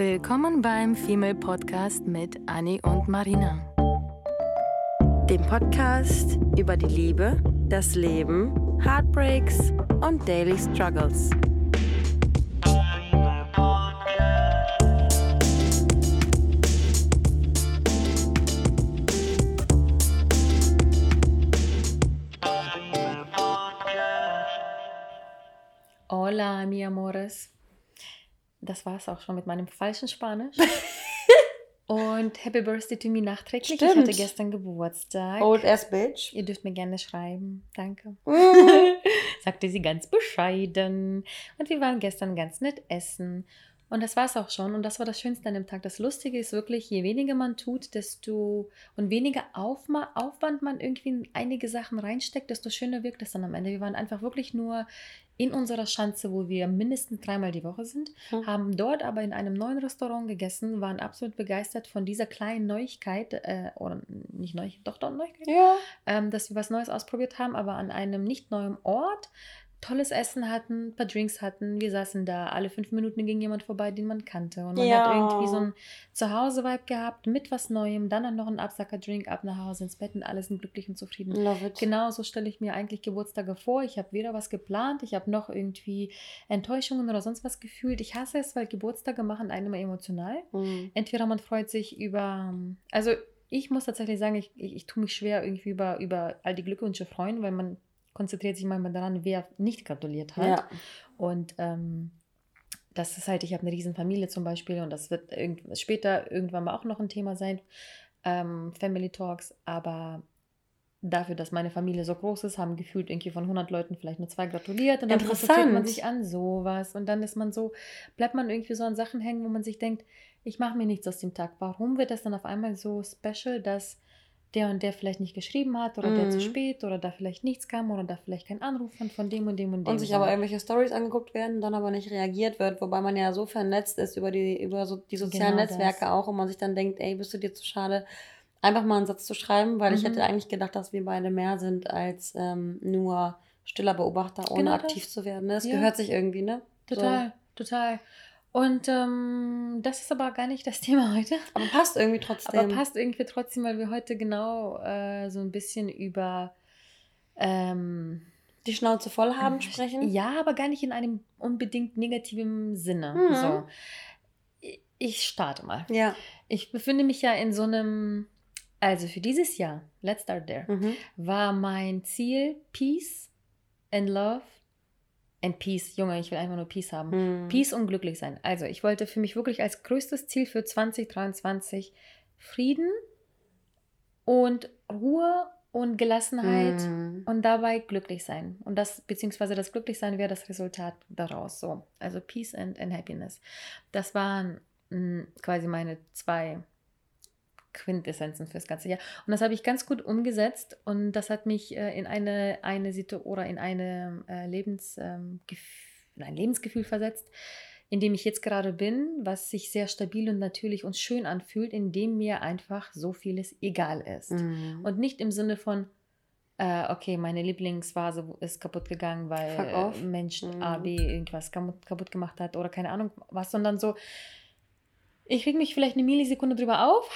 Willkommen beim Female Podcast mit Annie und Marina. Dem Podcast über die Liebe, das Leben, Heartbreaks und Daily Struggles. Hola, mi amores. Das war es auch schon mit meinem falschen Spanisch. Und Happy Birthday to me nachträglich. Stimmt. Ich hatte gestern Geburtstag. Old ass bitch. Ihr dürft mir gerne schreiben. Danke. Sagte sie ganz bescheiden. Und wir waren gestern ganz nett essen. Und das war es auch schon. Und das war das Schönste an dem Tag. Das Lustige ist wirklich, je weniger man tut, desto und weniger Aufma Aufwand man irgendwie in einige Sachen reinsteckt, desto schöner wirkt es dann am Ende. Wir waren einfach wirklich nur in unserer Schanze, wo wir mindestens dreimal die Woche sind, Hm. haben dort aber in einem neuen Restaurant gegessen, waren absolut begeistert von dieser kleinen Neuigkeit, äh, oder nicht Neuigkeit, doch, doch Neuigkeit, Ja. ähm, dass wir was Neues ausprobiert haben, aber an einem nicht neuen Ort. Tolles Essen hatten, ein paar Drinks hatten. Wir saßen da. Alle fünf Minuten ging jemand vorbei, den man kannte. Und man Ja. hat irgendwie so ein Zuhause-Vibe gehabt mit was Neuem. Dann noch ein Absacker-Drink, ab nach Hause ins Bett und alle sind glücklich und zufrieden. Love it. Genau so stelle ich mir eigentlich Geburtstage vor. Ich habe weder was geplant, ich habe noch irgendwie Enttäuschungen oder sonst was gefühlt. Ich hasse es, weil Geburtstage machen einen immer emotional Mhm. entweder man freut sich über, also ich muss tatsächlich sagen, ich, ich, ich tue mich schwer irgendwie über, über all die Glückwünsche freuen, weil man konzentriert sich manchmal daran, wer nicht gratuliert hat. Ja. Und ähm, das ist halt, ich habe eine riesen Familie zum Beispiel und das wird irgend, später irgendwann mal auch noch ein Thema sein, ähm, Family Talks, aber dafür, dass meine Familie so groß ist, haben gefühlt irgendwie von 100 Leuten vielleicht nur zwei gratuliert und dann konzentriert man sich an sowas und dann ist man so, bleibt man irgendwie so an Sachen hängen, wo man sich denkt, ich mache mir nichts aus dem Tag. Warum wird das dann auf einmal so special, dass der und der vielleicht nicht geschrieben hat oder der zu Mhm. spät oder da vielleicht nichts kam oder da vielleicht kein Anruf von, von dem und dem und dem. Und sich so. aber irgendwelche Stories angeguckt werden, dann aber nicht reagiert wird, wobei man ja so vernetzt ist über die, über so die sozialen Genau Netzwerke das. auch und man sich dann denkt, ey, bist du dir zu schade, einfach mal einen Satz zu schreiben, weil ich Mhm. hätte eigentlich gedacht, dass wir beide mehr sind als ähm, nur stiller Beobachter, ohne Genau das. aktiv zu werden. Das Ja. gehört sich irgendwie, ne? Total, total. Und ähm, das ist aber gar nicht das Thema heute. Aber passt irgendwie trotzdem. Aber passt irgendwie trotzdem, weil wir heute genau äh, so ein bisschen über ähm, Die Schnauze voll haben sprechen. Ja, aber gar nicht in einem unbedingt negativen Sinne. Mhm. So. Ich- Ich starte mal. Ja. Ich befinde mich ja in so einem, also für dieses Jahr, let's start there, Mhm. war mein Ziel Peace and Love and Peace. Junge, ich will einfach nur Peace haben. Mhm. Peace und glücklich sein. Also ich wollte für mich wirklich als größtes Ziel für 2023 Frieden und Ruhe und Gelassenheit Mhm. und dabei glücklich sein. Und das, beziehungsweise das Glücklichsein wäre das Resultat daraus. So, also Peace and, and Happiness. Das waren mh, quasi meine zwei Quintessenzen fürs ganze Jahr. Und das habe ich ganz gut umgesetzt und das hat mich äh, in eine, eine Situation oder in eine äh, Lebens, ähm, in ein Lebensgefühl versetzt, in dem ich jetzt gerade bin, was sich sehr stabil und natürlich und schön anfühlt, in dem mir einfach so vieles egal ist. Mhm. Und nicht im Sinne von, äh, okay, meine Lieblingsvase ist kaputt gegangen, weil Mensch Mhm. A, B irgendwas kaputt, kaputt gemacht hat oder keine Ahnung was, sondern so, ich reg mich vielleicht eine Millisekunde drüber auf,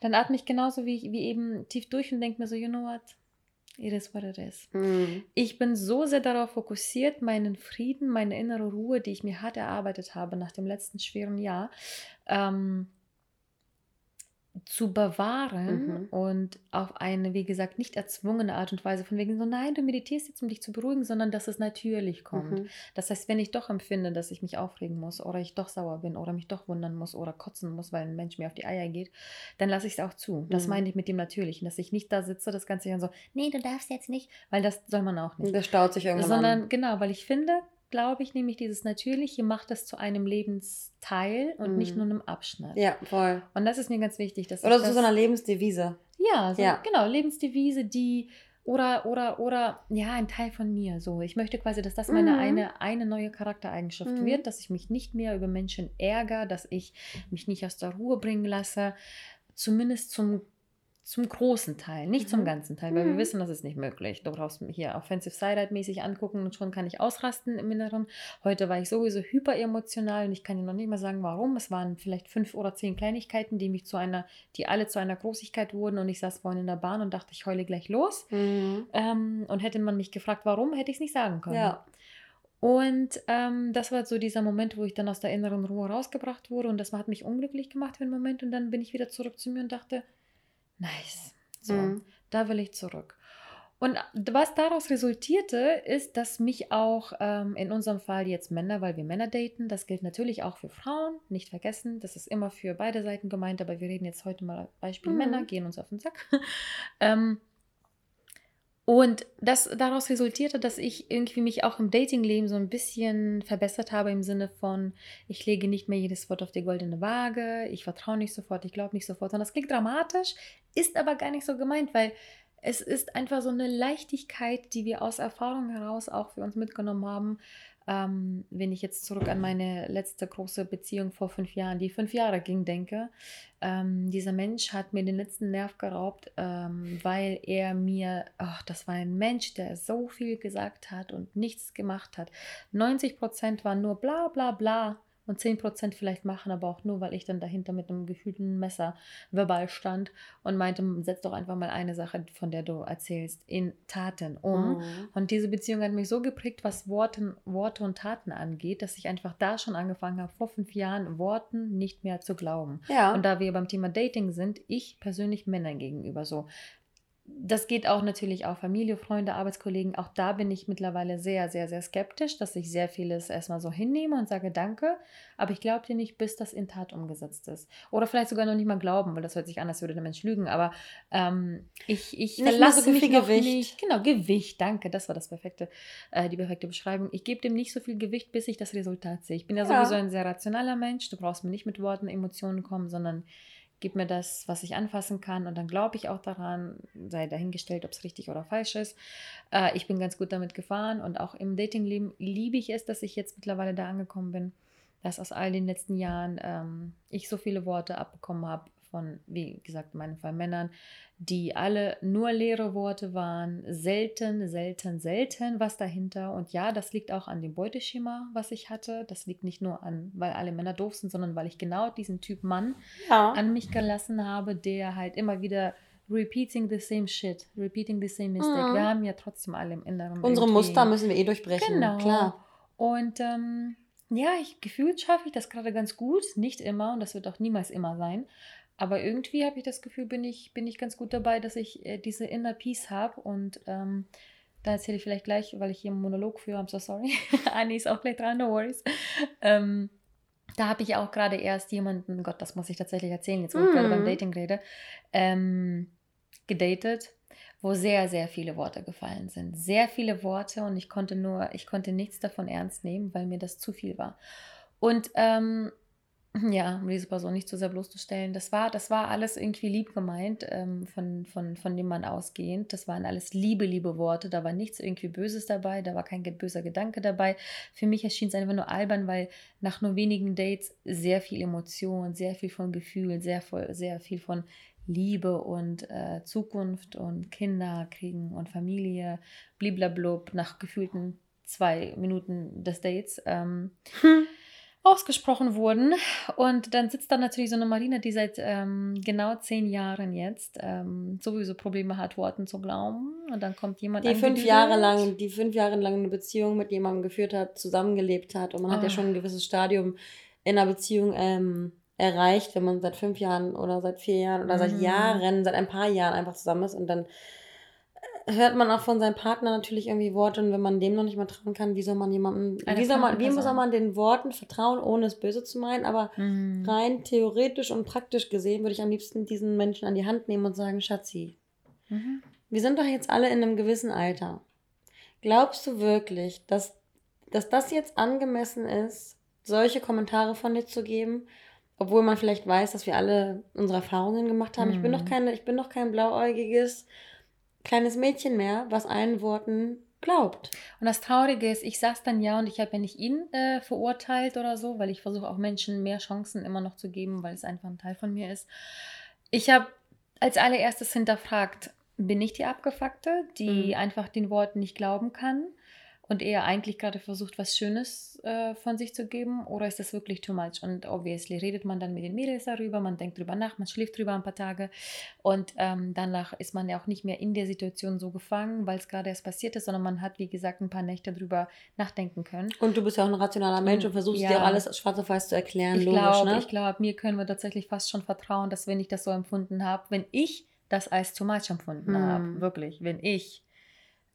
dann atme ich genauso wie, wie eben tief durch und denke mir so, you know what, it is what it is. Mhm. Ich bin so sehr darauf fokussiert, meinen Frieden, meine innere Ruhe, die ich mir hart erarbeitet habe nach dem letzten schweren Jahr, ähm, zu bewahren Mhm. und auf eine, wie gesagt, nicht erzwungene Art und Weise, von wegen so, nein, du meditierst jetzt, um dich zu beruhigen, sondern dass es natürlich kommt. Mhm. Das heißt, wenn ich doch empfinde, dass ich mich aufregen muss oder ich doch sauer bin oder mich doch wundern muss oder kotzen muss, weil ein Mensch mir auf die Eier geht, dann lasse ich es auch zu. Das Mhm. meine ich mit dem Natürlichen, dass ich nicht da sitze, das ganze Jahr so, nee, du darfst jetzt nicht, weil das soll man auch nicht. Das staut sich irgendwann Sondern an. genau, weil ich finde, glaube ich, nämlich dieses Natürliche macht es zu einem Lebensteil und nicht Mhm. nur einem Abschnitt. Ja, voll. Und das ist mir ganz wichtig. Dass Oder zu das, so einer Lebensdevise. ja, so, Ja. genau, Lebensdevise, die oder oder oder ja, ein Teil von mir so. Ich möchte quasi, dass das meine Mhm. eine eine neue Charaktereigenschaft Mhm. wird, dass ich mich nicht mehr über Menschen ärgere, dass ich mich nicht aus der Ruhe bringen lasse, zumindest zum zum großen Teil, nicht Mhm. zum ganzen Teil, weil wir Mhm. wissen, das ist nicht möglich. Du brauchst mich hier Offensive Side mäßig angucken und schon kann ich ausrasten im Inneren. Heute war ich sowieso hyper emotional und ich kann dir noch nicht mal sagen, warum. Es waren vielleicht fünf oder zehn Kleinigkeiten, die mich zu einer, die alle zu einer Großigkeit wurden und ich saß vorhin in der Bahn und dachte, ich heule gleich los. Mhm. Ähm, und hätte man mich gefragt, warum, hätte ich es nicht sagen können. Ja. Und ähm, das war so dieser Moment, wo ich dann aus der inneren Ruhe rausgebracht wurde und das hat mich unglücklich gemacht für einen Moment und dann bin ich wieder zurück zu mir und dachte, nice, so, Mhm. da will ich zurück. Und was daraus resultierte, ist, dass mich auch ähm, in unserem Fall jetzt Männer, weil wir Männer daten, das gilt natürlich auch für Frauen, nicht vergessen, das ist immer für beide Seiten gemeint, aber wir reden jetzt heute mal Beispiel Mhm. Männer, gehen uns auf den Sack. ähm, und das daraus resultierte, dass ich irgendwie mich auch im Datingleben so ein bisschen verbessert habe im Sinne von, ich lege nicht mehr jedes Wort auf die goldene Waage, ich vertraue nicht sofort, ich glaube nicht sofort. Und das klingt dramatisch, ist aber gar nicht so gemeint, weil es ist einfach so eine Leichtigkeit, die wir aus Erfahrung heraus auch für uns mitgenommen haben. Ähm, wenn ich jetzt zurück an meine letzte große Beziehung vor fünf Jahren, die fünf Jahre ging, denke, ähm, dieser Mensch hat mir den letzten Nerv geraubt, ähm, weil er mir, ach, das war ein Mensch, der so viel gesagt hat und nichts gemacht hat. 90 Prozent waren nur bla bla bla und 10 Prozent vielleicht machen, aber auch nur, weil ich dann dahinter mit einem gefühlten Messer verbal stand und meinte, setz doch einfach mal eine Sache, von der du erzählst, in Taten um. Mhm. Und diese Beziehung hat mich so geprägt, was Worten, Worte und Taten angeht, dass ich einfach da schon angefangen habe, vor fünf Jahren Worten nicht mehr zu glauben. Ja. Und da wir beim Thema Dating sind, ich persönlich Männern gegenüber so. Das geht auch natürlich auf Familie, Freunde, Arbeitskollegen. Auch da bin ich mittlerweile sehr, sehr, sehr skeptisch, dass ich sehr vieles erstmal so hinnehme und sage Danke. Aber ich glaube dir nicht, bis das in Tat umgesetzt ist. Oder vielleicht sogar noch nicht mal glauben, weil das hört sich an, als würde der Mensch lügen. Aber ähm, ich, ich Nicht mal verlasse so mich viel noch Gewicht. nicht. Genau, Gewicht, danke. Das war das perfekte, äh, die perfekte Beschreibung. Ich gebe dem nicht so viel Gewicht, bis ich das Resultat sehe. Ich bin ja, Ja. sowieso ein sehr rationaler Mensch. Du brauchst mir nicht mit Worten, Emotionen kommen, sondern gib mir das, was ich anfassen kann und dann glaube ich auch daran, sei dahingestellt, ob es richtig oder falsch ist. Äh, ich bin ganz gut damit gefahren und auch im Datingleben liebe ich es, dass ich jetzt mittlerweile da angekommen bin, dass aus all den letzten Jahren ähm, ich so viele Worte abbekommen habe von, wie gesagt, in meinem Fall Männern, die alle nur leere Worte waren, selten, selten, selten was dahinter. Und ja, das liegt auch an dem Beuteschema, was ich hatte. Das liegt nicht nur an, weil alle Männer doof sind, sondern weil ich genau diesen Typ Mann ja. an mich gelassen habe, der halt immer wieder repeating the same shit, repeating the same mistake. Mhm. Wir haben ja trotzdem alle im Inneren. Unsere irgendwie- Muster müssen wir eh durchbrechen. Genau. Klar. Und ähm, ja, ich, gefühlt schaffe ich das gerade ganz gut. Nicht immer und das wird auch niemals immer sein. Aber irgendwie habe ich das Gefühl, bin ich, bin ich ganz gut dabei, dass ich äh, diese Inner Peace habe. Und ähm, da erzähle ich vielleicht gleich, weil ich hier einen Monolog führe, I'm so sorry. Anni ist auch gleich dran, no worries. Ähm, da habe ich auch gerade erst jemanden, Gott, das muss ich tatsächlich erzählen, jetzt wo ich gerade beim Dating rede, ähm, gedatet, wo sehr, sehr viele Worte gefallen sind. Sehr viele Worte und ich konnte nur, ich konnte nichts davon ernst nehmen, weil mir das zu viel war. Und ähm, ja, um diese Person nicht zu sehr bloßzustellen, das war, das war alles irgendwie lieb gemeint, ähm, von, von, von dem Mann ausgehend. Das waren alles liebe, liebe Worte. Da war nichts irgendwie Böses dabei, da war kein böser Gedanke dabei. Für mich erschien es einfach nur albern, weil nach nur wenigen Dates sehr viel Emotion, sehr viel von Gefühl, sehr, sehr viel von Liebe und äh, Zukunft und Kinder kriegen und Familie, bliblablub, nach gefühlten zwei Minuten des Dates. Ähm, ausgesprochen wurden. Und dann sitzt da natürlich so eine Marina, die seit ähm, genau zehn Jahren jetzt ähm, sowieso Probleme hat, Worten zu glauben. Und dann kommt jemand Die fünf. Jahre lang, die fünf Jahre lang eine Beziehung mit jemandem geführt hat, zusammengelebt hat und man hat ja Ah. schon ein gewisses Stadium in einer Beziehung ähm, erreicht, wenn man seit fünf Jahren oder seit vier Jahren oder seit Mhm. Jahren, seit ein paar Jahren einfach zusammen ist und dann hört man auch von seinem Partner natürlich irgendwie Worte und wenn man dem noch nicht mal trauen kann, wie soll man jemandem, Eine wie soll man, wie soll man den Worten vertrauen, ohne es böse zu meinen, aber Mhm. rein theoretisch und praktisch gesehen würde ich am liebsten diesen Menschen an die Hand nehmen und sagen, Schatzi, Mhm. wir sind doch jetzt alle in einem gewissen Alter. Glaubst du wirklich, dass, dass das jetzt angemessen ist, solche Kommentare von dir zu geben, obwohl man vielleicht weiß, dass wir alle unsere Erfahrungen gemacht haben? Ich bin Mhm. doch keine, ich bin doch kein blauäugiges kleines Mädchen mehr, was allen Worten glaubt. Und das Traurige ist, ich saß dann ja und ich habe ja nicht ihn äh, verurteilt oder so, weil ich versuche auch Menschen mehr Chancen immer noch zu geben, weil es einfach ein Teil von mir ist. Ich habe als allererstes hinterfragt, bin ich die Abgefuckte, die Mhm. einfach den Worten nicht glauben kann und eher eigentlich gerade versucht, was Schönes äh, von sich zu geben? Oder ist das wirklich too much? Und obviously redet man dann mit den Mädels darüber, man denkt drüber nach, man schläft drüber ein paar Tage und ähm, danach ist man ja auch nicht mehr in der Situation so gefangen, weil es gerade erst passiert ist, sondern man hat, wie gesagt, ein paar Nächte drüber nachdenken können. Und du bist ja auch ein rationaler Mensch und versuchst Ja. dir alles schwarz auf weiß zu erklären, Ich logisch, glaube, ne? ich glaube, mir können wir tatsächlich fast schon vertrauen, dass wenn ich das so empfunden habe, wenn ich das als too much empfunden Hm. habe, wirklich, wenn ich,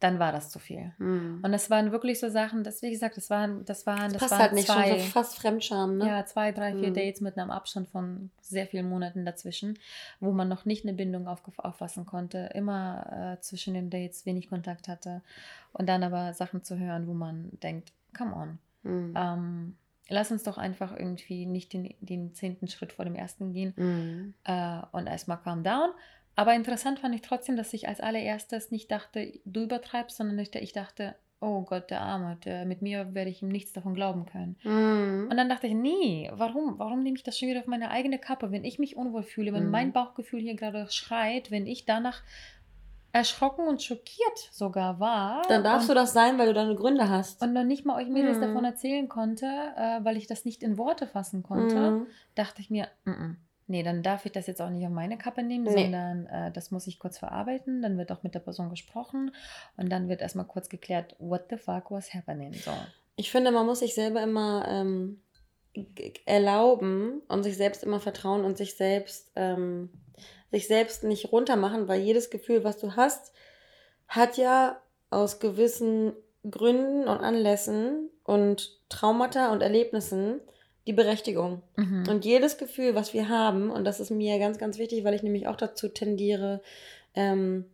dann war das zu viel. Hm. Und das waren wirklich so Sachen, das, wie gesagt, das waren, das waren, Das das passt waren halt nicht, zwei, schon so fast Fremdscham, ne? ja, zwei, drei, vier Hm. Dates mit einem Abstand von sehr vielen Monaten dazwischen, wo man noch nicht eine Bindung auf, auffassen konnte, immer äh, zwischen den Dates wenig Kontakt hatte und dann aber Sachen zu hören, wo man denkt, come on, Hm. ähm, lass uns doch einfach irgendwie nicht den, den zehnten Schritt vor dem ersten gehen Hm. äh, und erstmal calm down. Aber interessant fand ich trotzdem, dass ich als allererstes nicht dachte, du übertreibst, sondern ich, dachte, oh Gott, der Arme, der, mit mir werde ich ihm nichts davon glauben können. Hm. Und dann dachte ich, nee, warum, warum nehme ich das schon wieder auf meine eigene Kappe, wenn ich mich unwohl fühle, wenn Mhm. mein Bauchgefühl hier gerade schreit, wenn ich danach erschrocken und schockiert sogar war. Dann darfst und, du das sein, weil du deine Gründe hast. und noch nicht mal euch Mädels Mhm. davon erzählen konnte, äh, weil ich das nicht in Worte fassen konnte Hm. dachte ich mir, mm -mm, nee, dann darf ich das jetzt auch nicht auf meine Kappe nehmen, Nee. sondern äh, das muss ich kurz verarbeiten. Dann wird auch mit der Person gesprochen und dann wird erstmal kurz geklärt, what the fuck was happening. So. Ich finde, man muss sich selber immer ähm, erlauben und sich selbst immer vertrauen und sich selbst, ähm, sich selbst nicht runtermachen, weil jedes Gefühl, was du hast, hat ja aus gewissen Gründen und Anlässen und Traumata und Erlebnissen die Berechtigung. Mhm. Und jedes Gefühl, was wir haben, und das ist mir ganz, ganz wichtig, weil ich nämlich auch dazu tendiere, ähm,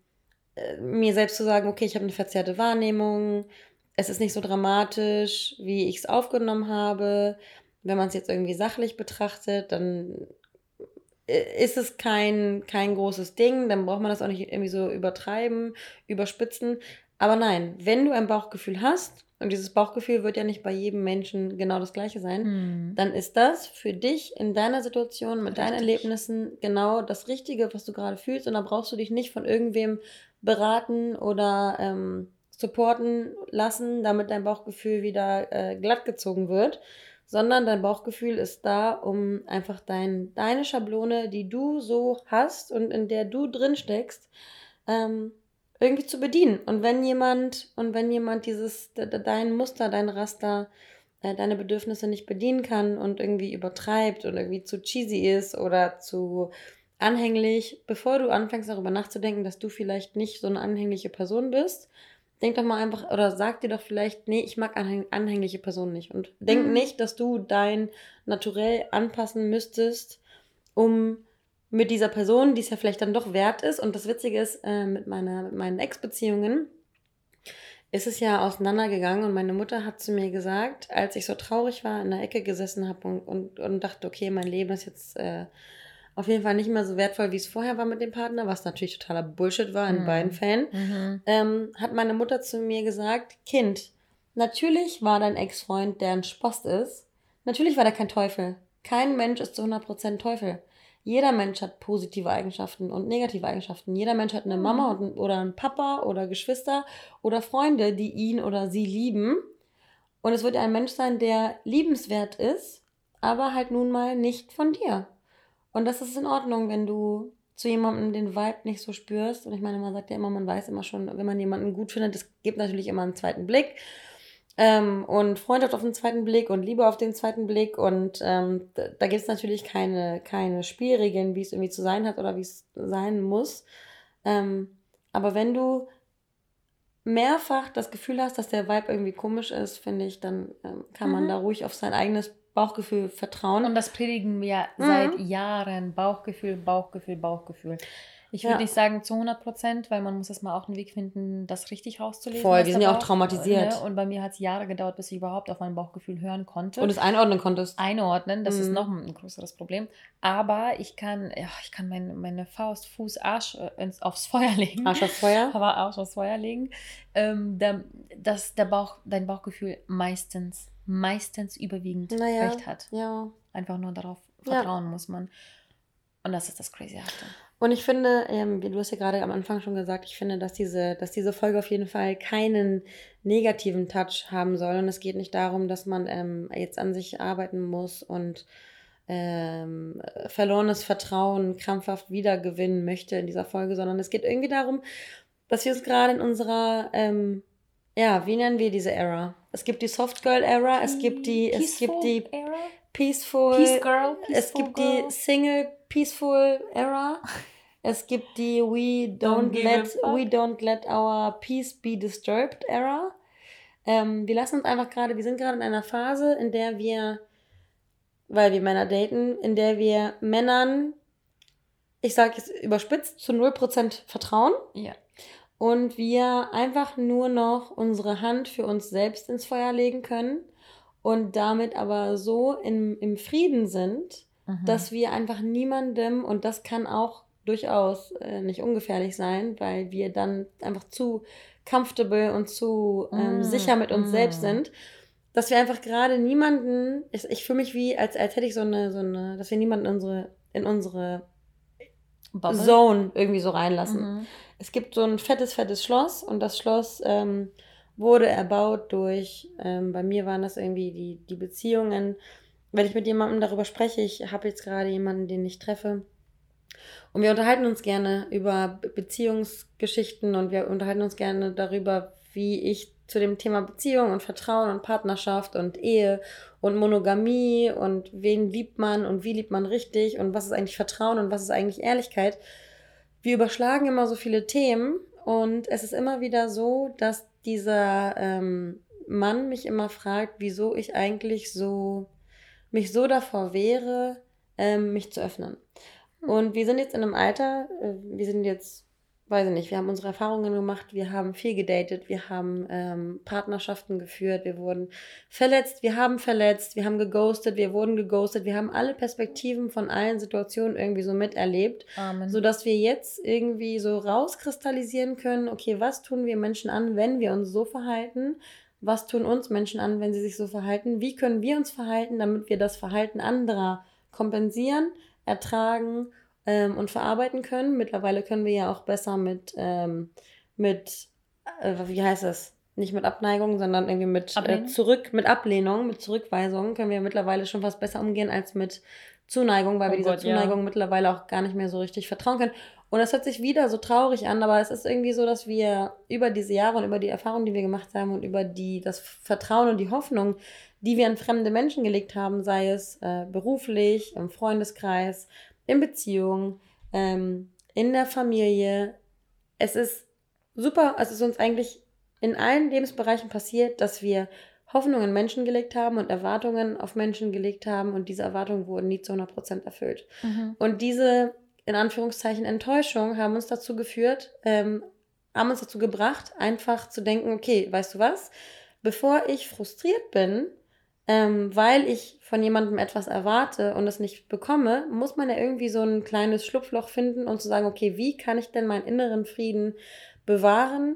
äh, mir selbst zu sagen, okay, ich habe eine verzerrte Wahrnehmung, es ist nicht so dramatisch, wie ich es aufgenommen habe. Wenn man es jetzt irgendwie sachlich betrachtet, dann äh, ist es kein, kein großes Ding, dann braucht man das auch nicht irgendwie so übertreiben, überspitzen. Aber nein, wenn du ein Bauchgefühl hast, und dieses Bauchgefühl wird ja nicht bei jedem Menschen genau das gleiche sein, Mhm. dann ist das für dich in deiner Situation mit deinen Richtig. Erlebnissen genau das Richtige, was du gerade fühlst. Und da brauchst du dich nicht von irgendwem beraten oder ähm, supporten lassen, damit dein Bauchgefühl wieder äh, glatt gezogen wird, sondern dein Bauchgefühl ist da, um einfach dein, deine Schablone, die du so hast und in der du drin steckst, ähm, irgendwie zu bedienen. Und wenn jemand, und wenn jemand dieses, de, de, dein Muster, dein Raster, äh, deine Bedürfnisse nicht bedienen kann und irgendwie übertreibt und irgendwie zu cheesy ist oder zu anhänglich, bevor du anfängst darüber nachzudenken, dass du vielleicht nicht so eine anhängliche Person bist, denk doch mal einfach oder sag dir doch vielleicht, nee, ich mag anhäng anhängliche Personen nicht und denk Mhm. nicht, dass du dein Naturell anpassen müsstest, um mit dieser Person, die es ja vielleicht dann doch wert ist. Und das Witzige ist, äh, mit, meiner, mit meinen Ex-Beziehungen ist es ja auseinandergegangen und meine Mutter hat zu mir gesagt, als ich so traurig war, in der Ecke gesessen habe und, und, und dachte, okay, mein Leben ist jetzt äh, auf jeden Fall nicht mehr so wertvoll, wie es vorher war mit dem Partner, was natürlich totaler Bullshit war in Mhm. beiden Fällen, Mhm. ähm, hat meine Mutter zu mir gesagt, Kind, natürlich war dein Ex-Freund, der ein Spost ist, natürlich war der kein Teufel. Kein Mensch ist zu 100% Teufel. Jeder Mensch hat positive Eigenschaften und negative Eigenschaften. Jeder Mensch hat eine Mhm. Mama und, oder einen Papa oder Geschwister oder Freunde, die ihn oder sie lieben. Und es wird ein Mensch sein, der liebenswert ist, aber halt nun mal nicht von dir. Und das ist in Ordnung, wenn du zu jemandem den Vibe nicht so spürst. Und ich meine, man sagt ja immer, man weiß immer schon, wenn man jemanden gut findet, es gibt natürlich immer einen zweiten Blick. Ähm, und Freundschaft auf den zweiten Blick und Liebe auf den zweiten Blick. Und ähm, da, gibt es natürlich keine, keine Spielregeln, wie es irgendwie zu sein hat oder wie es sein muss. Ähm, aber wenn du mehrfach das Gefühl hast, dass der Vibe irgendwie komisch ist, finde ich, dann ähm, kann man Mhm. da ruhig auf sein eigenes Bauchgefühl vertrauen. Und das predigen wir Mhm. seit Jahren. Bauchgefühl, Bauchgefühl, Bauchgefühl. Ich würde Ja. nicht sagen zu 100 Prozent, weil man muss erstmal auch einen Weg finden, das richtig rauszulesen. Voll, wir sind ja auch traumatisiert. Ne? Und bei mir hat es Jahre gedauert, bis ich überhaupt auf mein Bauchgefühl hören konnte. und es einordnen konntest. einordnen, das ist Mhm. noch ein größeres Problem. Aber ich kann, ja, ich kann meine, meine Faust, Fuß, Arsch äh, ins, aufs Feuer legen. Arsch auf Feuer. Aber Arsch aufs Feuer legen. Ähm, der, dass der Bauch, dein Bauchgefühl meistens, meistens überwiegend Naja. recht hat. Ja. Einfach nur darauf Ja. vertrauen muss man. Und das ist das Crazyhafte. Und ich finde, ähm, du hast ja gerade am Anfang schon gesagt, ich finde, dass diese, dass diese Folge auf jeden Fall keinen negativen Touch haben soll. Und es geht nicht darum, dass man ähm, jetzt an sich arbeiten muss und ähm, verlorenes Vertrauen krampfhaft wiedergewinnen möchte in dieser Folge, sondern es geht irgendwie darum, dass wir uns gerade in unserer, ähm, ja, wie nennen wir diese Era? Es gibt die Soft Girl Era, es gibt die, es gibt die Era? Peaceful, Peace Girl, Peaceful es gibt Girl. die Single Peaceful Era. Es gibt die We don't, don't let we don't let our peace be disturbed Era. Ähm, wir lassen uns einfach gerade, wir sind gerade in einer Phase, in der wir, weil wir Männer daten, in der wir Männern, ich sage jetzt überspitzt, zu 0% vertrauen. Ja. Und wir einfach nur noch unsere Hand für uns selbst ins Feuer legen können und damit aber so im, im Frieden sind, mhm. dass wir einfach niemandem, und das kann auch durchaus äh, nicht ungefährlich sein, weil wir dann einfach zu comfortable und zu ähm, mm, sicher mit uns mm. selbst sind, dass wir einfach gerade niemanden, ich, ich fühle mich wie, als, als hätte ich so eine, so eine, dass wir niemanden in unsere, in unsere Bubble. Zone irgendwie so reinlassen. Mhm. Es gibt so ein fettes, fettes Schloss und das Schloss ähm, wurde erbaut durch, ähm, bei mir waren das irgendwie die, die Beziehungen. Wenn ich mit jemandem darüber spreche, ich habe jetzt gerade jemanden, den ich treffe, und wir unterhalten uns gerne über Beziehungsgeschichten und wir unterhalten uns gerne darüber, wie ich zu dem Thema Beziehung und Vertrauen und Partnerschaft und Ehe und Monogamie und wen liebt man und wie liebt man richtig und was ist eigentlich Vertrauen und was ist eigentlich Ehrlichkeit. Wir überschlagen immer so viele Themen und es ist immer wieder so, dass dieser ähm, Mann mich immer fragt, wieso ich eigentlich so mich so davor wehre, ähm, mich zu öffnen. Und wir sind jetzt in einem Alter, äh, wir sind jetzt, weiß ich nicht, wir haben unsere Erfahrungen gemacht, wir haben viel gedatet, wir haben ähm, Partnerschaften geführt, wir wurden verletzt, wir haben verletzt, wir haben geghostet, wir wurden geghostet, wir haben alle Perspektiven von allen Situationen irgendwie so miterlebt, Amen. sodass wir jetzt irgendwie so rauskristallisieren können, okay, was tun wir Menschen an, wenn wir uns so verhalten? Was tun uns Menschen an, wenn sie sich so verhalten? Wie können wir uns verhalten, damit wir das Verhalten anderer kompensieren? ertragen ähm, und verarbeiten können. Mittlerweile können wir ja auch besser mit, ähm, mit äh, wie heißt das? Nicht mit Abneigung, sondern irgendwie mit äh, zurück, mit Ablehnung, mit Zurückweisung können wir mittlerweile schon fast besser umgehen als mit Zuneigung, weil oh wir dieser Gott, Zuneigung ja. mittlerweile auch gar nicht mehr so richtig vertrauen können. Und das hört sich wieder so traurig an, aber es ist irgendwie so, dass wir über diese Jahre und über die Erfahrungen, die wir gemacht haben und über die, das Vertrauen und die Hoffnung, die wir an fremde Menschen gelegt haben, sei es äh, beruflich, im Freundeskreis, in Beziehungen, ähm, in der Familie. Es ist super, es ist uns eigentlich in allen Lebensbereichen passiert, dass wir Hoffnungen in Menschen gelegt haben und Erwartungen auf Menschen gelegt haben und diese Erwartungen wurden nie zu 100% erfüllt. Mhm. Und diese, in Anführungszeichen, Enttäuschung haben uns dazu geführt, ähm, haben uns dazu gebracht, einfach zu denken, okay, weißt du was, bevor ich frustriert bin, ähm, weil ich von jemandem etwas erwarte und es nicht bekomme, muss man ja irgendwie so ein kleines Schlupfloch finden und zu sagen, okay, wie kann ich denn meinen inneren Frieden bewahren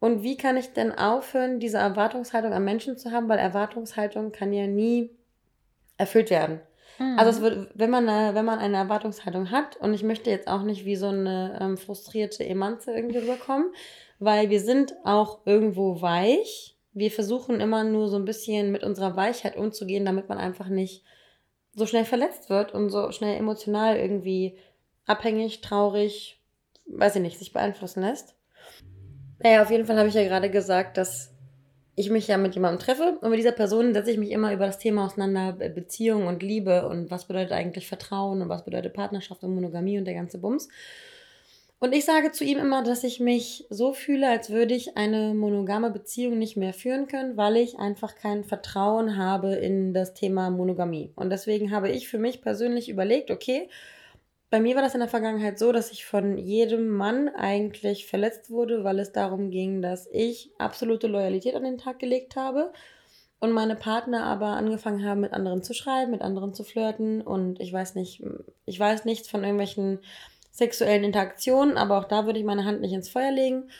und wie kann ich denn aufhören, diese Erwartungshaltung an Menschen zu haben, weil Erwartungshaltung kann ja nie erfüllt werden. Mhm. Also es wird, wenn man, eine, wenn man eine Erwartungshaltung hat, und ich möchte jetzt auch nicht wie so eine ähm, frustrierte Emanze irgendwie rüberkommen, weil wir sind auch irgendwo weich wir versuchen immer nur so ein bisschen mit unserer Weichheit umzugehen, damit man einfach nicht so schnell verletzt wird und so schnell emotional irgendwie abhängig, traurig, weiß ich nicht, sich beeinflussen lässt. Naja, auf jeden Fall habe ich ja gerade gesagt, dass ich mich ja mit jemandem treffe und mit dieser Person setze ich mich immer über das Thema auseinander, Beziehung und Liebe und was bedeutet eigentlich Vertrauen und was bedeutet Partnerschaft und Monogamie und der ganze Bums. Und ich sage zu ihm immer, dass ich mich so fühle, als würde ich eine monogame Beziehung nicht mehr führen können, weil ich einfach kein Vertrauen habe in das Thema Monogamie. Und deswegen habe ich für mich persönlich überlegt, okay, bei mir war das in der Vergangenheit so, dass ich von jedem Mann eigentlich verletzt wurde, weil es darum ging, dass ich absolute Loyalität an den Tag gelegt habe und meine Partner aber angefangen haben, mit anderen zu schreiben, mit anderen zu flirten und ich weiß nicht, ich weiß nichts von irgendwelchen sexuellen Interaktionen, aber auch da würde ich meine Hand nicht ins Feuer legen.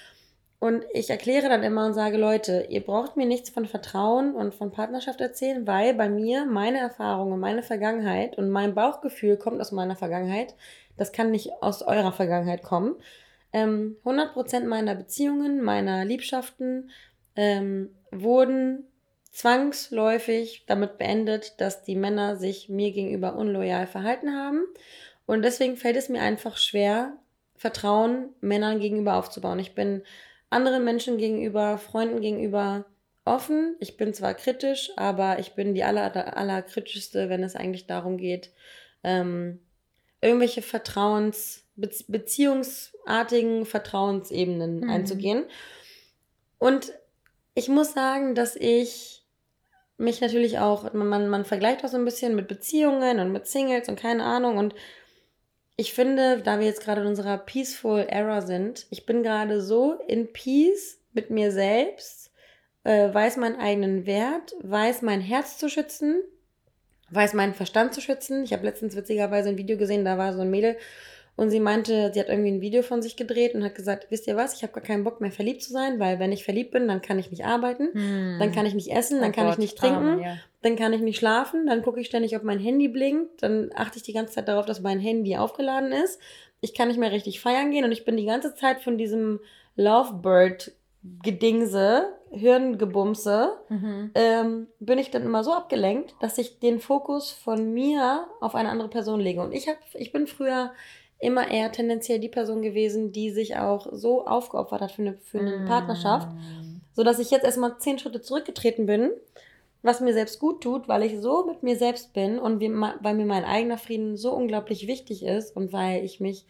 Und ich erkläre dann immer und sage, Leute, ihr braucht mir nichts von Vertrauen und von Partnerschaft erzählen, weil bei mir meine Erfahrungen, meine Vergangenheit und mein Bauchgefühl kommt aus meiner Vergangenheit, Das kann nicht aus eurer Vergangenheit kommen. Ähm, 100% meiner Beziehungen, meiner Liebschaften ähm, wurden zwangsläufig damit beendet, dass die Männer sich mir gegenüber unloyal verhalten haben. Und deswegen fällt es mir einfach schwer, Vertrauen Männern gegenüber aufzubauen. Ich bin anderen Menschen gegenüber, Freunden gegenüber offen. Ich bin zwar kritisch, aber ich bin die aller, aller kritischste, wenn es eigentlich darum geht, ähm, irgendwelche Vertrauens, Be beziehungsartigen Vertrauensebenen mhm. einzugehen. Und ich muss sagen, dass ich mich natürlich auch, man, man vergleicht auch so ein bisschen mit Beziehungen und mit Singles und keine Ahnung. Und ich finde, da wir jetzt gerade in unserer Peaceful Era sind, ich bin gerade so in Peace mit mir selbst, äh, weiß meinen eigenen Wert, weiß mein Herz zu schützen, weiß meinen Verstand zu schützen. Ich habe letztens witzigerweise ein Video gesehen, da war so ein Mädel und sie meinte, sie hat irgendwie ein Video von sich gedreht und hat gesagt, wisst ihr was, ich habe gar keinen Bock mehr verliebt zu sein, weil wenn ich verliebt bin, dann kann ich nicht arbeiten, hm. dann kann ich nicht essen, dann oh kann Gott, ich nicht trinken, Arme, ja. Dann kann ich nicht schlafen, dann gucke ich ständig, ob mein Handy blinkt, dann achte ich die ganze Zeit darauf, dass mein Handy aufgeladen ist. Ich kann nicht mehr richtig feiern gehen und ich bin die ganze Zeit von diesem Lovebird Gedingse, Hirngebumse, mhm. ähm, bin ich dann immer so abgelenkt, dass ich den Fokus von mir auf eine andere Person lege. Und ich, hab, ich bin früher immer eher tendenziell die Person gewesen, die sich auch so aufgeopfert hat für eine, für eine mm. Partnerschaft, sodass ich jetzt erstmal zehn Schritte zurückgetreten bin, was mir selbst gut tut, weil ich so mit mir selbst bin und wie, weil mir mein eigener Frieden so unglaublich wichtig ist und weil ich mich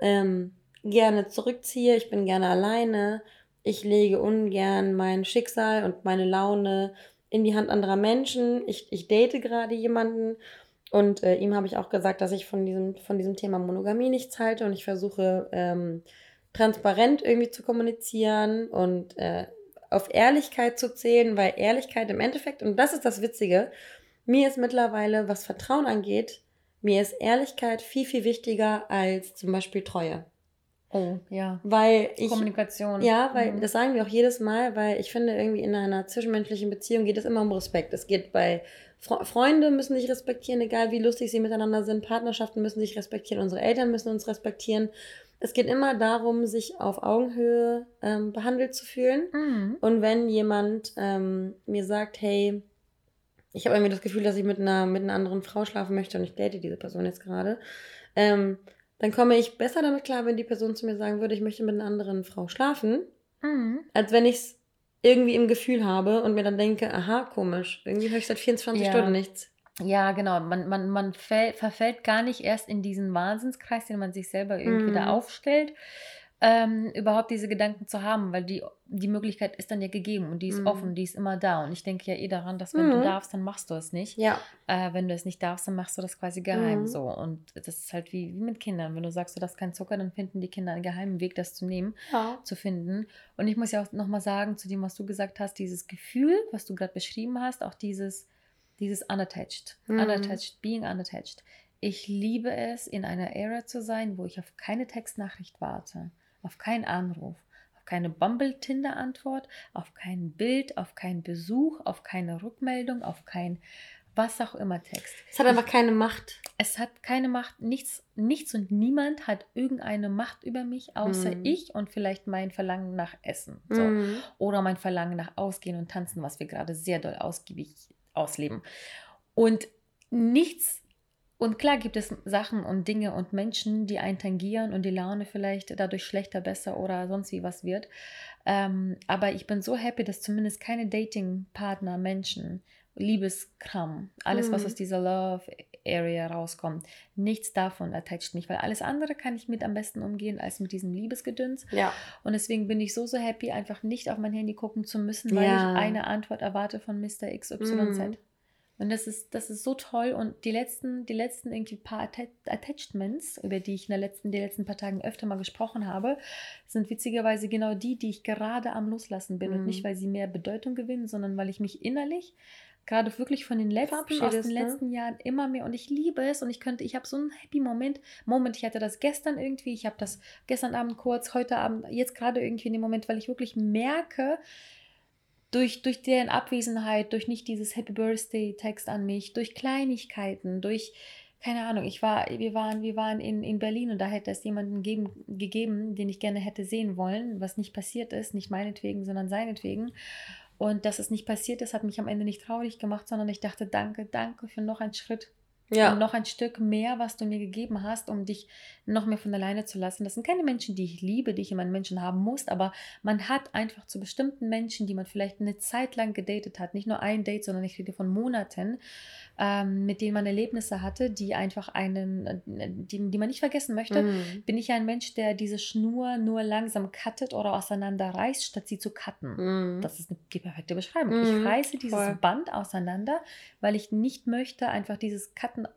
ähm, gerne zurückziehe, ich bin gerne alleine, ich lege ungern mein Schicksal und meine Laune in die Hand anderer Menschen. Ich, ich date gerade jemanden und äh, ihm habe ich auch gesagt, dass ich von diesem, von diesem Thema Monogamie nichts halte und ich versuche ähm, transparent irgendwie zu kommunizieren und äh, auf Ehrlichkeit zu zählen, weil Ehrlichkeit im Endeffekt, und das ist das Witzige, mir ist mittlerweile, was Vertrauen angeht, mir ist Ehrlichkeit viel, viel wichtiger als zum Beispiel Treue. Oh, ja. Weil ich. Kommunikation. Ja, weil mhm. das sagen wir auch jedes Mal, weil ich finde, irgendwie in einer zwischenmenschlichen Beziehung geht es immer um Respekt. Es geht bei Freunde müssen sich respektieren, egal wie lustig sie miteinander sind. Partnerschaften müssen sich respektieren. Unsere Eltern müssen uns respektieren. Es geht immer darum, sich auf Augenhöhe ähm, behandelt zu fühlen. Mhm. Und wenn jemand ähm, mir sagt, hey, ich habe irgendwie das Gefühl, dass ich mit einer, mit einer anderen Frau schlafen möchte und ich date diese Person jetzt gerade, ähm, dann komme ich besser damit klar, wenn die Person zu mir sagen würde, ich möchte mit einer anderen Frau schlafen, mhm. als wenn ich es irgendwie im Gefühl habe und mir dann denke, aha, komisch, irgendwie höre ich seit 24 ja. Stunden nichts. Ja, genau. Man, man, man verfällt gar nicht erst in diesen Wahnsinnskreis, den man sich selber irgendwie mm. da mhm. aufstellt, ähm, überhaupt diese Gedanken zu haben, weil die, die Möglichkeit ist dann ja gegeben und die ist mhm. offen, die ist immer da. Und ich denke ja eh daran, dass wenn mhm. du darfst, dann machst du es nicht. Ja. Äh, wenn du es nicht darfst, dann machst du das quasi geheim. Mhm. So. Und das ist halt wie, wie mit Kindern. Wenn du sagst, du darfst keinen Zucker, dann finden die Kinder einen geheimen Weg, das zu nehmen, ja. zu finden. Und ich muss ja auch nochmal sagen, zu dem, was du gesagt hast, dieses Gefühl, was du gerade beschrieben hast, auch dieses, dieses unattached. Mhm. Unattached, being unattached. Ich liebe es, in einer Ära zu sein, wo ich auf keine Textnachricht warte auf keinen Anruf, auf keine Bumble-Tinder-Antwort, auf kein Bild, auf keinen Besuch, auf keine Rückmeldung, auf kein was auch immer Text. Es hat einfach keine Macht. Es hat keine Macht. Nichts, nichts und niemand hat irgendeine Macht über mich, außer mm. ich und vielleicht mein Verlangen nach Essen. So. Mm. Oder mein Verlangen nach Ausgehen und Tanzen, was wir gerade sehr doll ausgiebig ausleben. Und nichts und klar gibt es Sachen und Dinge und Menschen, die einen tangieren und die Laune vielleicht dadurch schlechter, besser oder sonst wie was wird. Ähm, aber ich bin so happy, dass zumindest keine Dating-Partner, Menschen, Liebeskram, alles, mhm. was aus dieser Love-Area rauskommt, nichts davon attached mich, weil alles andere kann ich mit am besten umgehen als mit diesem Liebesgedöns. Ja. Und deswegen bin ich so, so happy, einfach nicht auf mein Handy gucken zu müssen, weil ja. ich eine Antwort erwarte von Mr. XYZ. Mhm. Und das ist, das ist so toll. Und die letzten, die letzten irgendwie paar Attachments, über die ich in der letzten, die letzten paar Tagen öfter mal gesprochen habe, sind witzigerweise genau die, die ich gerade am Loslassen bin. Mhm. Und nicht, weil sie mehr Bedeutung gewinnen, sondern weil ich mich innerlich gerade wirklich von den letzten, aus den ne? letzten Jahren immer mehr und ich liebe es und ich könnte, ich habe so einen happy Moment. Moment, ich hatte das gestern irgendwie, ich habe das gestern Abend kurz, heute Abend, jetzt gerade irgendwie in dem Moment, weil ich wirklich merke, durch, durch deren Abwesenheit, durch nicht dieses Happy Birthday Text an mich, durch Kleinigkeiten, durch keine Ahnung, ich war, wir waren, wir waren in, in Berlin und da hätte es jemanden geben, gegeben, den ich gerne hätte sehen wollen, was nicht passiert ist, nicht meinetwegen, sondern seinetwegen. Und dass es nicht passiert ist, hat mich am Ende nicht traurig gemacht, sondern ich dachte, danke, danke für noch einen Schritt ja. Und noch ein Stück mehr, was du mir gegeben hast, um dich noch mehr von alleine zu lassen. Das sind keine Menschen, die ich liebe, die ich in meinen Menschen haben muss, aber man hat einfach zu bestimmten Menschen, die man vielleicht eine Zeit lang gedatet hat, nicht nur ein Date, sondern ich rede von Monaten, ähm, mit denen man Erlebnisse hatte, die einfach einen, äh, die, die man nicht vergessen möchte, mhm. bin ich ein Mensch, der diese Schnur nur langsam cuttet oder auseinanderreißt, statt sie zu cutten. Mhm. Das ist die perfekte Beschreibung. Mhm. Ich reiße dieses Voll. Band auseinander, weil ich nicht möchte einfach dieses Cutten.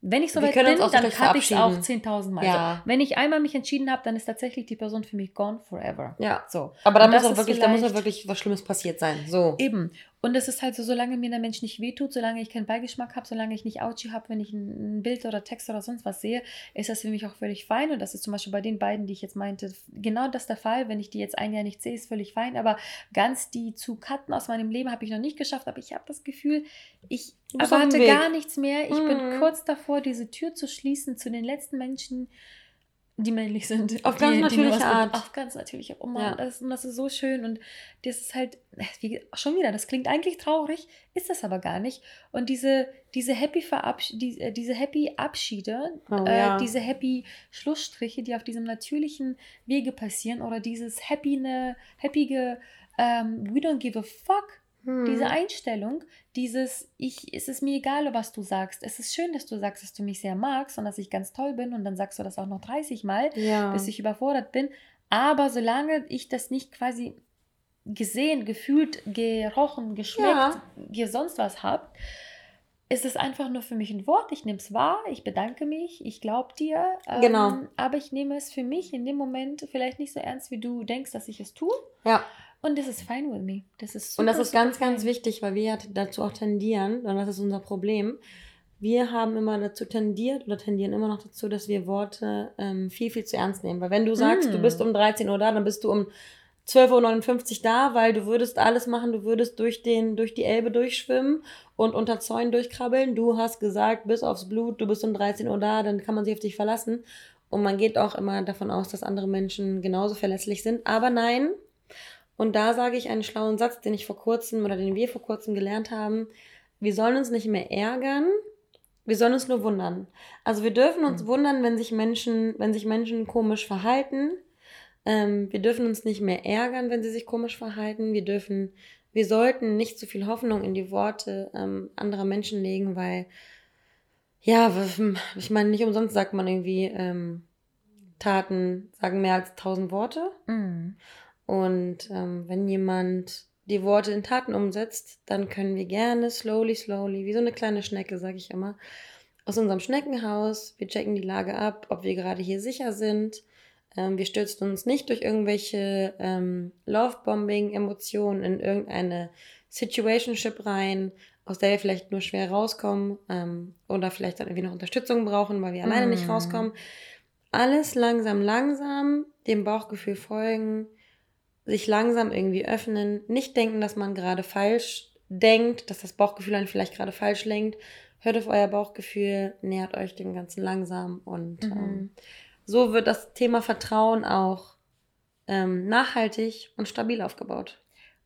Wenn ich soweit bin, dann cutte ich es auch 10.000 Mal. Ja. So, wenn ich einmal mich entschieden habe, dann ist tatsächlich die Person für mich gone forever. Ja. So. Aber da muss, wirklich, da muss auch wirklich was Schlimmes passiert sein. So. Eben. Und es ist halt so, solange mir der Mensch nicht wehtut, solange ich keinen Beigeschmack habe, solange ich nicht Ouchie habe, wenn ich ein, Bild oder Text oder sonst was sehe, ist das für mich auch völlig fein. Und das ist zum Beispiel bei den beiden, die ich jetzt meinte, genau das der Fall. Wenn ich die jetzt ein Jahr nicht sehe, ist völlig fein. Aber ganz die zu cutten aus meinem Leben habe ich noch nicht geschafft. Aber ich habe das Gefühl, ich erwarte gar nichts mehr. Ich mhm. bin kurz davor, diese Tür zu schließen zu den letzten Menschen, die männlich sind. Auf ganz die, natürliche die Art. Auf ganz natürliche. Oh Mann, ja. das, das ist so schön. Und das ist halt, wie, schon wieder, das klingt eigentlich traurig, ist das aber gar nicht. Und diese, diese happy Verabsch die, äh, diese happy Abschiede, oh, äh, ja. diese happy Schlussstriche, die auf diesem natürlichen Wege passieren, oder dieses happy, ne, happige ähm, We don't give a fuck diese hm. Einstellung, dieses, ich, es ist mir egal, was du sagst. Es ist schön, dass du sagst, dass du mich sehr magst und dass ich ganz toll bin und dann sagst du das auch noch 30 Mal, ja. bis ich überfordert bin. Aber solange ich das nicht quasi gesehen, gefühlt, gerochen, geschmeckt, ja. sonst was habe, ist es einfach nur für mich ein Wort. Ich nehme es wahr, ich bedanke mich, ich glaube dir. Ähm, genau. Aber ich nehme es für mich in dem Moment vielleicht nicht so ernst, wie du denkst, dass ich es tue. Ja. Und das ist fine with me. Das ist super, Und das ist ganz, ganz wichtig, weil wir dazu auch tendieren, und das ist unser Problem. Wir haben immer dazu tendiert oder tendieren immer noch dazu, dass wir Worte ähm, viel, viel zu ernst nehmen. Weil wenn du sagst, mm. du bist um 13 Uhr da, dann bist du um 12.59 Uhr da, weil du würdest alles machen, du würdest durch, den, durch die Elbe durchschwimmen und unter Zäunen durchkrabbeln. Du hast gesagt, bis aufs Blut, du bist um 13 Uhr da, dann kann man sich auf dich verlassen. Und man geht auch immer davon aus, dass andere Menschen genauso verlässlich sind. Aber nein, und da sage ich einen schlauen Satz, den ich vor kurzem oder den wir vor kurzem gelernt haben. Wir sollen uns nicht mehr ärgern, wir sollen uns nur wundern. Also wir dürfen uns mhm. wundern, wenn sich Menschen, wenn sich Menschen komisch verhalten. Ähm, wir dürfen uns nicht mehr ärgern, wenn sie sich komisch verhalten. Wir dürfen, wir sollten nicht zu viel Hoffnung in die Worte ähm, anderer Menschen legen, weil ja, ich meine, nicht umsonst sagt man irgendwie, ähm, Taten sagen mehr als tausend Worte. Mhm. Und ähm, wenn jemand die Worte in Taten umsetzt, dann können wir gerne slowly, slowly, wie so eine kleine Schnecke, sage ich immer, aus unserem Schneckenhaus, wir checken die Lage ab, ob wir gerade hier sicher sind. Ähm, wir stürzen uns nicht durch irgendwelche ähm, Love-Bombing-Emotionen in irgendeine Situationship rein, aus der wir vielleicht nur schwer rauskommen ähm, oder vielleicht dann irgendwie noch Unterstützung brauchen, weil wir mm. alleine nicht mhm. rauskommen. Alles langsam, langsam dem Bauchgefühl folgen sich langsam irgendwie öffnen, nicht denken, dass man gerade falsch denkt, dass das Bauchgefühl einen vielleicht gerade falsch lenkt. Hört auf euer Bauchgefühl, nähert euch dem Ganzen langsam und mhm. ähm, so wird das Thema Vertrauen auch ähm, nachhaltig und stabil aufgebaut.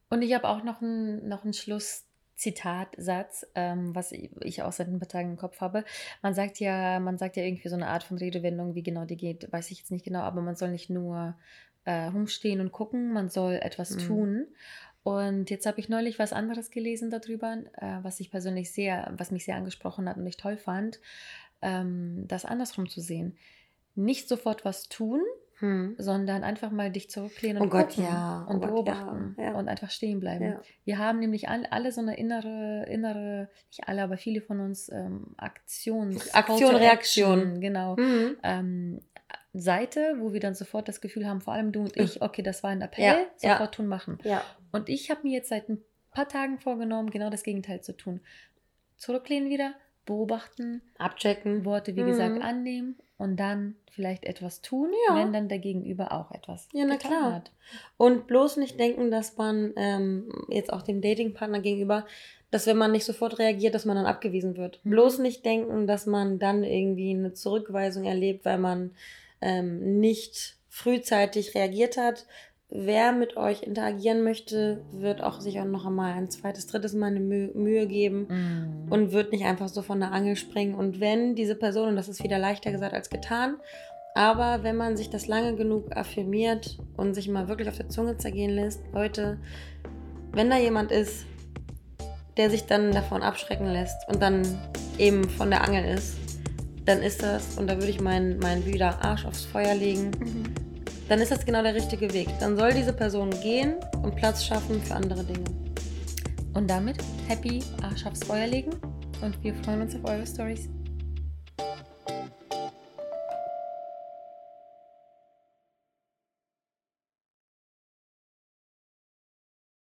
Und ich habe auch noch einen noch einen Schlusszitatsatz, ähm, was ich auch seit ein paar Tagen im Kopf habe. Man sagt ja, man sagt ja irgendwie so eine Art von Redewendung, wie genau die geht, weiß ich jetzt nicht genau, aber man soll nicht nur äh, rumstehen und gucken, man soll etwas mhm. tun. Und jetzt habe ich neulich was anderes gelesen darüber, äh, was ich persönlich sehr, was mich sehr angesprochen hat und ich toll fand, ähm, das andersrum zu sehen. Nicht sofort was tun, hm. sondern einfach mal dich zurücklehnen und oh Gott, ja. und oh beobachten Gott, ja. und einfach stehen bleiben. Ja. Wir haben nämlich all, alle so eine innere, innere, nicht alle, aber viele von uns ähm, Aktions Aktion, Reaktion, genau. Mhm. Ähm, Seite, wo wir dann sofort das Gefühl haben, vor allem du und ich, okay, das war ein Appell, ja, sofort ja. tun, machen. Ja. Und ich habe mir jetzt seit ein paar Tagen vorgenommen, genau das Gegenteil zu tun. Zurücklehnen wieder, beobachten, abchecken, Worte, wie mhm. gesagt, annehmen und dann vielleicht etwas tun, Ja. wenn dann der Gegenüber auch etwas Ja, na klar. hat. Und bloß nicht denken, dass man ähm, jetzt auch dem Datingpartner gegenüber, dass wenn man nicht sofort reagiert, dass man dann abgewiesen wird. Mhm. Bloß nicht denken, dass man dann irgendwie eine Zurückweisung erlebt, weil man ähm, nicht frühzeitig reagiert hat. Wer mit euch interagieren möchte, wird auch sich auch noch einmal ein zweites, drittes Mal eine Mühe, Mühe geben Mhm. und wird nicht einfach so von der Angel springen. Und wenn diese Person, und das ist wieder leichter gesagt als getan, aber wenn man sich das lange genug affirmiert und sich mal wirklich auf der Zunge zergehen lässt, Leute, wenn da jemand ist, der sich dann davon abschrecken lässt und dann eben von der Angel ist, dann ist das, und da würde ich meinen mein wieder Arsch aufs Feuer legen, Mhm. dann ist das genau der richtige Weg. Dann soll diese Person gehen und Platz schaffen für andere Dinge. Und damit happy Arsch aufs Feuer legen und wir freuen uns auf eure Stories.